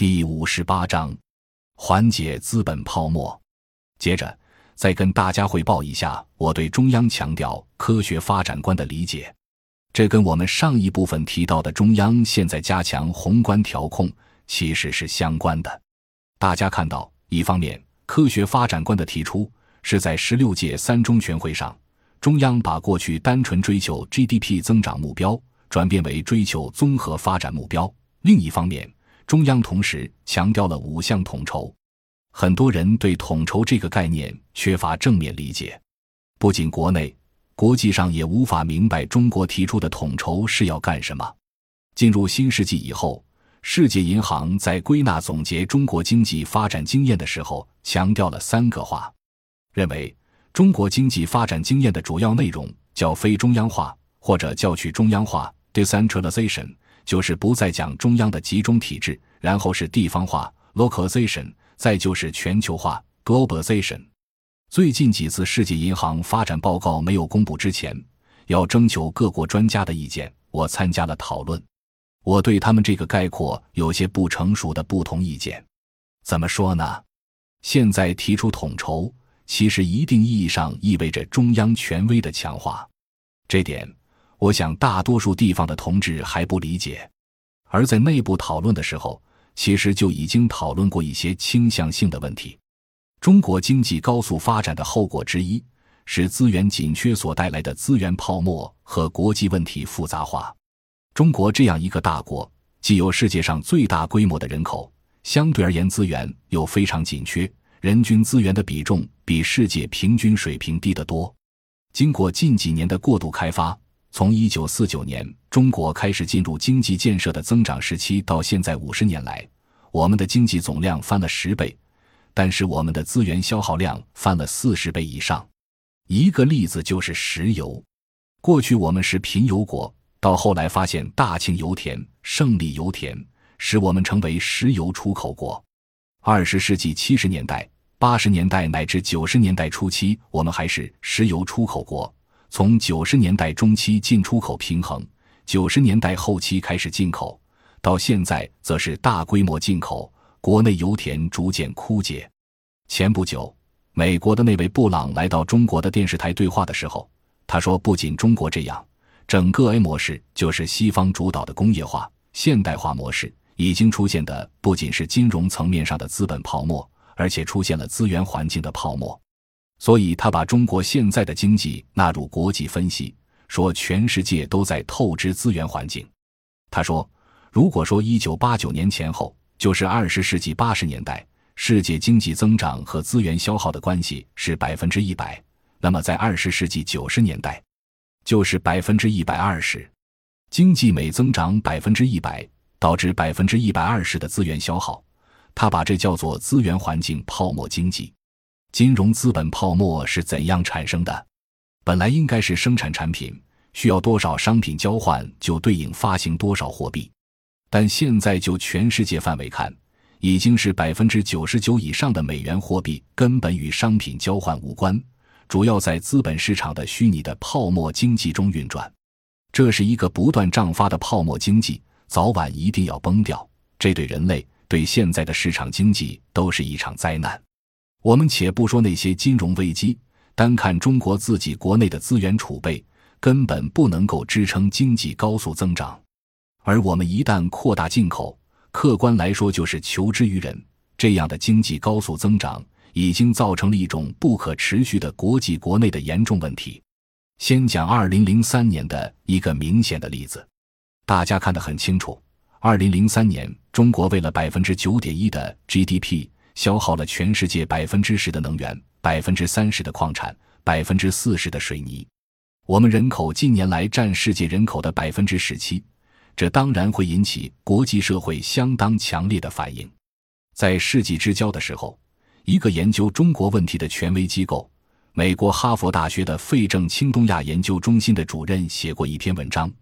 第五十八章，缓解资本泡沫。接着，再跟大家汇报一下我对中央强调科学发展观的理解。这跟我们上一部分提到的中央现在加强宏观调控其实是相关的。大家看到，一方面，科学发展观的提出是在十六届三中全会上，中央把过去单纯追求 GDP 增长目标转变为追求综合发展目标；另一方面，中央同时强调了五项统筹，很多人对统筹这个概念缺乏正面理解，不仅国内，国际上也无法明白中国提出的统筹是要干什么。进入新世纪以后，世界银行在归纳总结中国经济发展经验的时候，强调了三个话，认为中国经济发展经验的主要内容叫非中央化或者叫去中央化 （decentralization）。就是不再讲中央的集中体制，然后是地方化 （localization），再就是全球化 （globalization）。最近几次世界银行发展报告没有公布之前，要征求各国专家的意见，我参加了讨论。我对他们这个概括有些不成熟的不同意见。怎么说呢？现在提出统筹，其实一定意义上意味着中央权威的强化，这点。我想，大多数地方的同志还不理解，而在内部讨论的时候，其实就已经讨论过一些倾向性的问题。中国经济高速发展的后果之一是资源紧缺所带来的资源泡沫和国际问题复杂化。中国这样一个大国，既有世界上最大规模的人口，相对而言资源又非常紧缺，人均资源的比重比世界平均水平低得多。经过近几年的过度开发。从一九四九年中国开始进入经济建设的增长时期到现在五十年来，我们的经济总量翻了十倍，但是我们的资源消耗量翻了四十倍以上。一个例子就是石油，过去我们是贫油国，到后来发现大庆油田、胜利油田，使我们成为石油出口国。二十世纪七十年代、八十年代乃至九十年代初期，我们还是石油出口国。从九十年代中期进出口平衡，九十年代后期开始进口，到现在则是大规模进口，国内油田逐渐枯竭。前不久，美国的那位布朗来到中国的电视台对话的时候，他说：“不仅中国这样，整个 A 模式就是西方主导的工业化现代化模式，已经出现的不仅是金融层面上的资本泡沫，而且出现了资源环境的泡沫。”所以他把中国现在的经济纳入国际分析，说全世界都在透支资源环境。他说，如果说一九八九年前后就是二十世纪八十年代，世界经济增长和资源消耗的关系是百分之一百，那么在二十世纪九十年代，就是百分之一百二十。经济每增长百分之一百，导致百分之一百二十的资源消耗。他把这叫做资源环境泡沫经济。金融资本泡沫是怎样产生的？本来应该是生产产品需要多少商品交换就对应发行多少货币，但现在就全世界范围看，已经是百分之九十九以上的美元货币根本与商品交换无关，主要在资本市场的虚拟的泡沫经济中运转。这是一个不断胀发的泡沫经济，早晚一定要崩掉。这对人类、对现在的市场经济都是一场灾难。我们且不说那些金融危机，单看中国自己国内的资源储备，根本不能够支撑经济高速增长。而我们一旦扩大进口，客观来说就是求之于人。这样的经济高速增长，已经造成了一种不可持续的国际国内的严重问题。先讲二零零三年的一个明显的例子，大家看得很清楚。二零零三年，中国为了百分之九点一的 GDP。消耗了全世界百分之十的能源，百分之三十的矿产，百分之四十的水泥。我们人口近年来占世界人口的百分之十七，这当然会引起国际社会相当强烈的反应。在世纪之交的时候，一个研究中国问题的权威机构——美国哈佛大学的费正清东亚研究中心的主任写过一篇文章，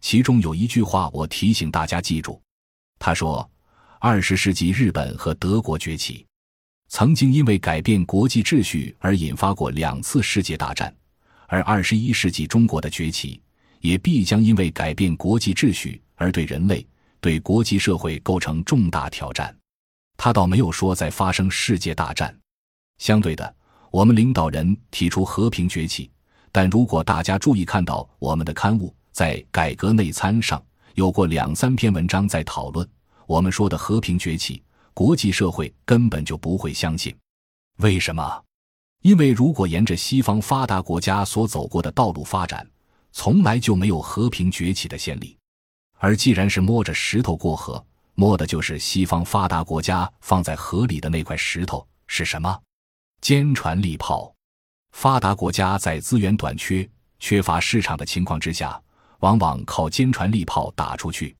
其中有一句话我提醒大家记住，他说。二十世纪，日本和德国崛起，曾经因为改变国际秩序而引发过两次世界大战；而二十一世纪中国的崛起，也必将因为改变国际秩序而对人类、对国际社会构成重大挑战。他倒没有说在发生世界大战。相对的，我们领导人提出和平崛起，但如果大家注意看到我们的刊物在改革内参上有过两三篇文章在讨论我们说的和平崛起，国际社会根本就不会相信。为什么？因为如果沿着西方发达国家所走过的道路发展，从来就没有和平崛起的先例。而既然是摸着石头过河，摸的就是西方发达国家放在河里的那块石头是什么？坚船利炮。发达国家在资源短缺、缺乏市场的情况之下，往往靠坚船利炮打出去。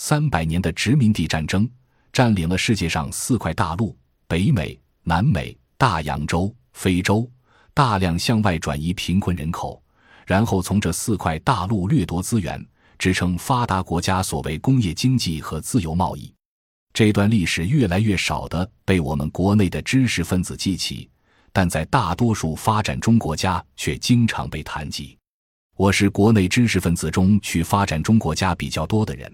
三百年的殖民地战争，占领了世界上四块大陆：北美、南美、大洋洲、非洲，大量向外转移贫困人口，然后从这四块大陆掠夺资源。支撑发达国家所谓工业经济和自由贸易，这段历史越来越少的被我们国内的知识分子记起，但在大多数发展中国家却经常被谈及。我是国内知识分子中去发展中国家比较多的人，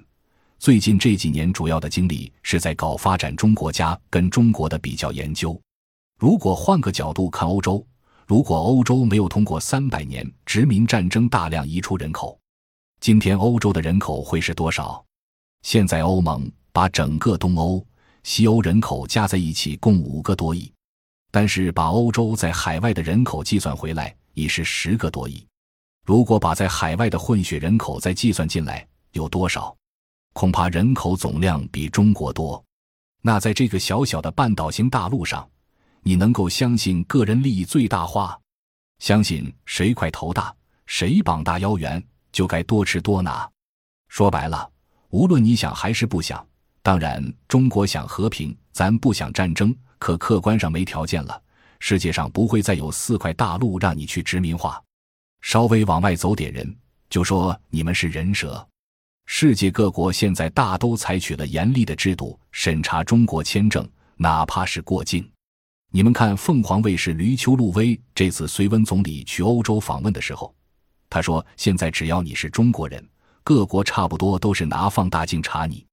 最近这几年主要的精力是在搞发展中国家跟中国的比较研究。如果换个角度看欧洲，如果欧洲没有通过三百年殖民战争大量移出人口。今天欧洲的人口会是多少？现在欧盟把整个东欧、西欧人口加在一起共五个多亿，但是把欧洲在海外的人口计算回来已是十个多亿。如果把在海外的混血人口再计算进来，有多少？恐怕人口总量比中国多。那在这个小小的半岛型大陆上，你能够相信个人利益最大化？相信谁块头大，谁膀大腰圆？就该多吃多拿。说白了，无论你想还是不想，当然中国想和平，咱不想战争，可客观上没条件了。世界上不会再有四块大陆让你去殖民化。稍微往外走点人，就说你们是人蛇。世界各国现在大都采取了严厉的制度审查中国签证，哪怕是过境。你们看凤凰卫视吕秋露薇这次随温总理去欧洲访问的时候。他说：“现在只要你是中国人，各国差不多都是拿放大镜查你。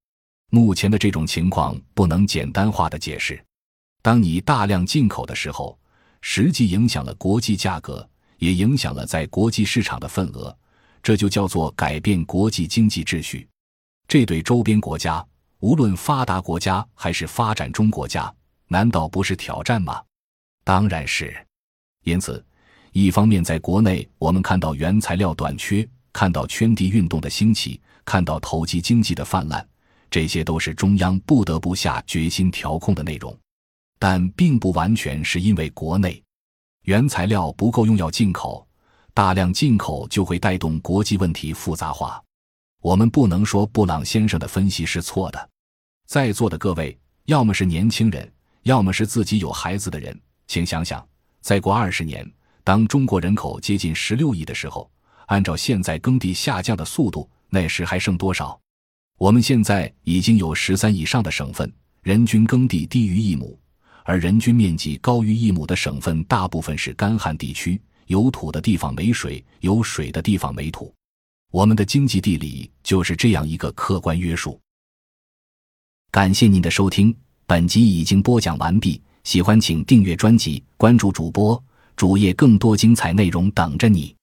目前的这种情况不能简单化的解释。当你大量进口的时候，实际影响了国际价格，也影响了在国际市场的份额，这就叫做改变国际经济秩序。这对周边国家，无论发达国家还是发展中国家，难道不是挑战吗？当然是。因此。”一方面，在国内，我们看到原材料短缺，看到圈地运动的兴起，看到投机经济的泛滥，这些都是中央不得不下决心调控的内容。但并不完全是因为国内原材料不够用要进口，大量进口就会带动国际问题复杂化。我们不能说布朗先生的分析是错的。在座的各位，要么是年轻人，要么是自己有孩子的人，请想想，再过二十年。当中国人口接近十六亿的时候，按照现在耕地下降的速度，那时还剩多少？我们现在已经有十三以上的省份，人均耕地低于一亩，而人均面积高于一亩的省份，大部分是干旱地区，有土的地方没水，有水的地方没土。我们的经济地理就是这样一个客观约束。感谢您的收听，本集已经播讲完毕。喜欢请订阅专辑，关注主播。主页更多精彩内容等着你。